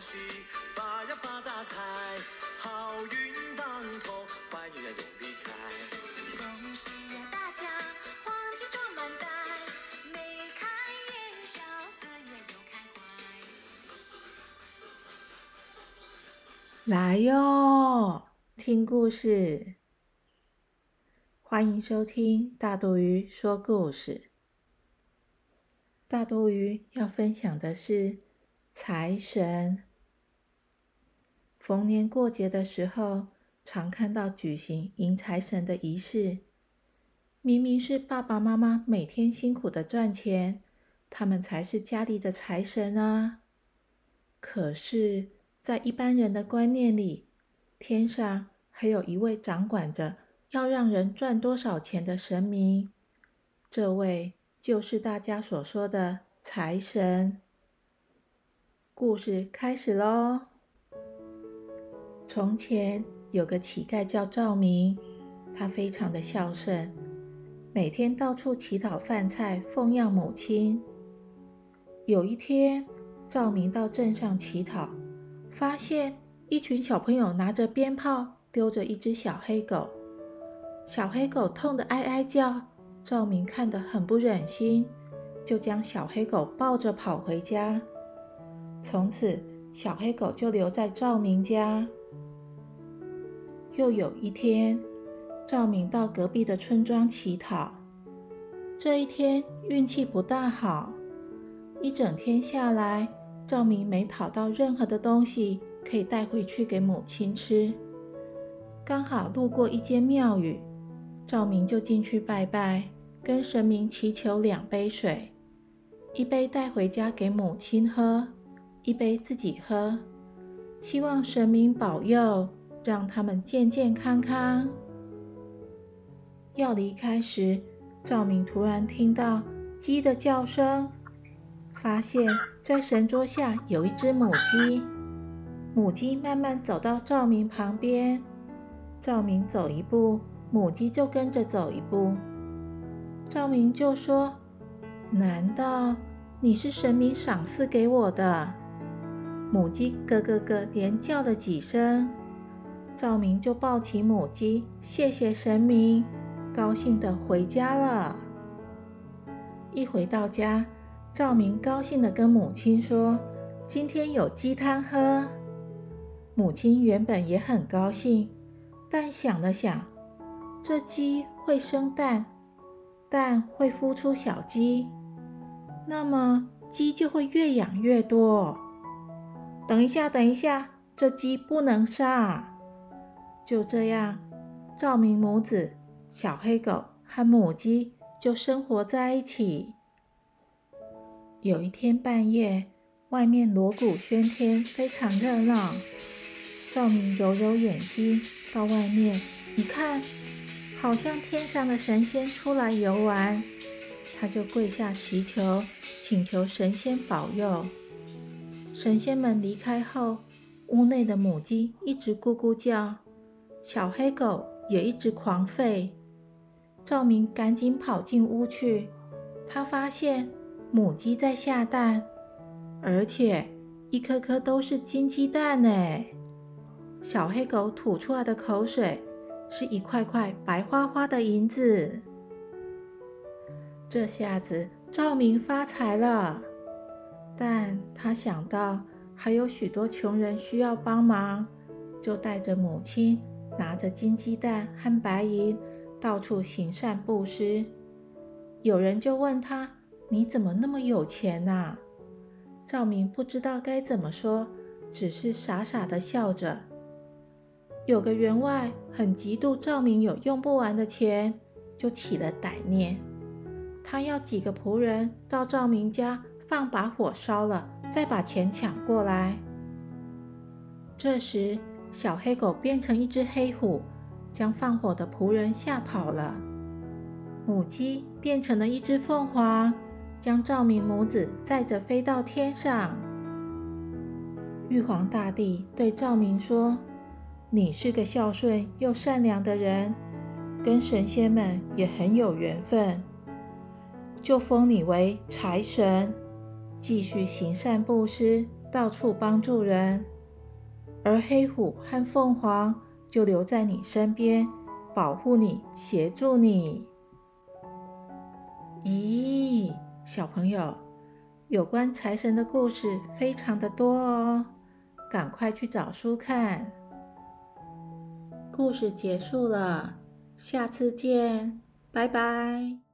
喜，发呀发大财，好运当头，坏运呀永离开。恭喜呀大家，黄金装满袋，眉开眼笑，个月又开怀。来哟，听故事。欢迎收听大肚鱼说故事。大肚鱼要分享的是财神。逢年过节的时候，常看到举行迎财神的仪式。明明是爸爸妈妈每天辛苦的赚钱，他们才是家里的财神啊。可是，在一般人的观念里，天上还有一位掌管着。要让人赚多少钱的神明，这位就是大家所说的财神。故事开始喽。从前有个乞丐叫赵明，他非常的孝顺，每天到处乞讨饭菜奉养母亲。有一天，赵明到镇上乞讨，发现一群小朋友拿着鞭炮，丢着一只小黑狗。小黑狗痛得哀哀叫，赵明看得很不忍心，就将小黑狗抱着跑回家。从此，小黑狗就留在赵明家。又有一天，赵明到隔壁的村庄乞讨，这一天运气不大好，一整天下来，赵明没讨到任何的东西可以带回去给母亲吃。刚好路过一间庙宇。赵明就进去拜拜，跟神明祈求两杯水，一杯带回家给母亲喝，一杯自己喝，希望神明保佑，让他们健健康康。要离开时，赵明突然听到鸡的叫声，发现在神桌下有一只母鸡，母鸡慢慢走到赵明旁边，赵明走一步。母鸡就跟着走一步，赵明就说：“难道你是神明赏赐给我的？”母鸡咯咯咯连叫了几声，赵明就抱起母鸡，谢谢神明，高兴的回家了。一回到家，赵明高兴的跟母亲说：“今天有鸡汤喝。”母亲原本也很高兴，但想了想。这鸡会生蛋，蛋会孵出小鸡，那么鸡就会越养越多。等一下，等一下，这鸡不能杀。就这样，赵明母子、小黑狗和母鸡就生活在一起。有一天半夜，外面锣鼓喧天，非常热闹。赵明揉揉眼睛，到外面一看。好像天上的神仙出来游玩，他就跪下祈求，请求神仙保佑。神仙们离开后，屋内的母鸡一直咕咕叫，小黑狗也一直狂吠。赵明赶紧跑进屋去，他发现母鸡在下蛋，而且一颗颗都是金鸡蛋呢。小黑狗吐出来的口水。是一块块白花花的银子，这下子赵明发财了。但他想到还有许多穷人需要帮忙，就带着母亲，拿着金鸡蛋和白银，到处行善布施。有人就问他：“你怎么那么有钱呐？”赵明不知道该怎么说，只是傻傻的笑着。有个员外很嫉妒赵明有用不完的钱，就起了歹念。他要几个仆人到赵明家放把火烧了，再把钱抢过来。这时，小黑狗变成一只黑虎，将放火的仆人吓跑了。母鸡变成了一只凤凰，将赵明母子载着飞到天上。玉皇大帝对赵明说。你是个孝顺又善良的人，跟神仙们也很有缘分，就封你为财神，继续行善布施，到处帮助人，而黑虎和凤凰就留在你身边，保护你，协助你。咦，小朋友，有关财神的故事非常的多哦，赶快去找书看。故事结束了，下次见，拜拜。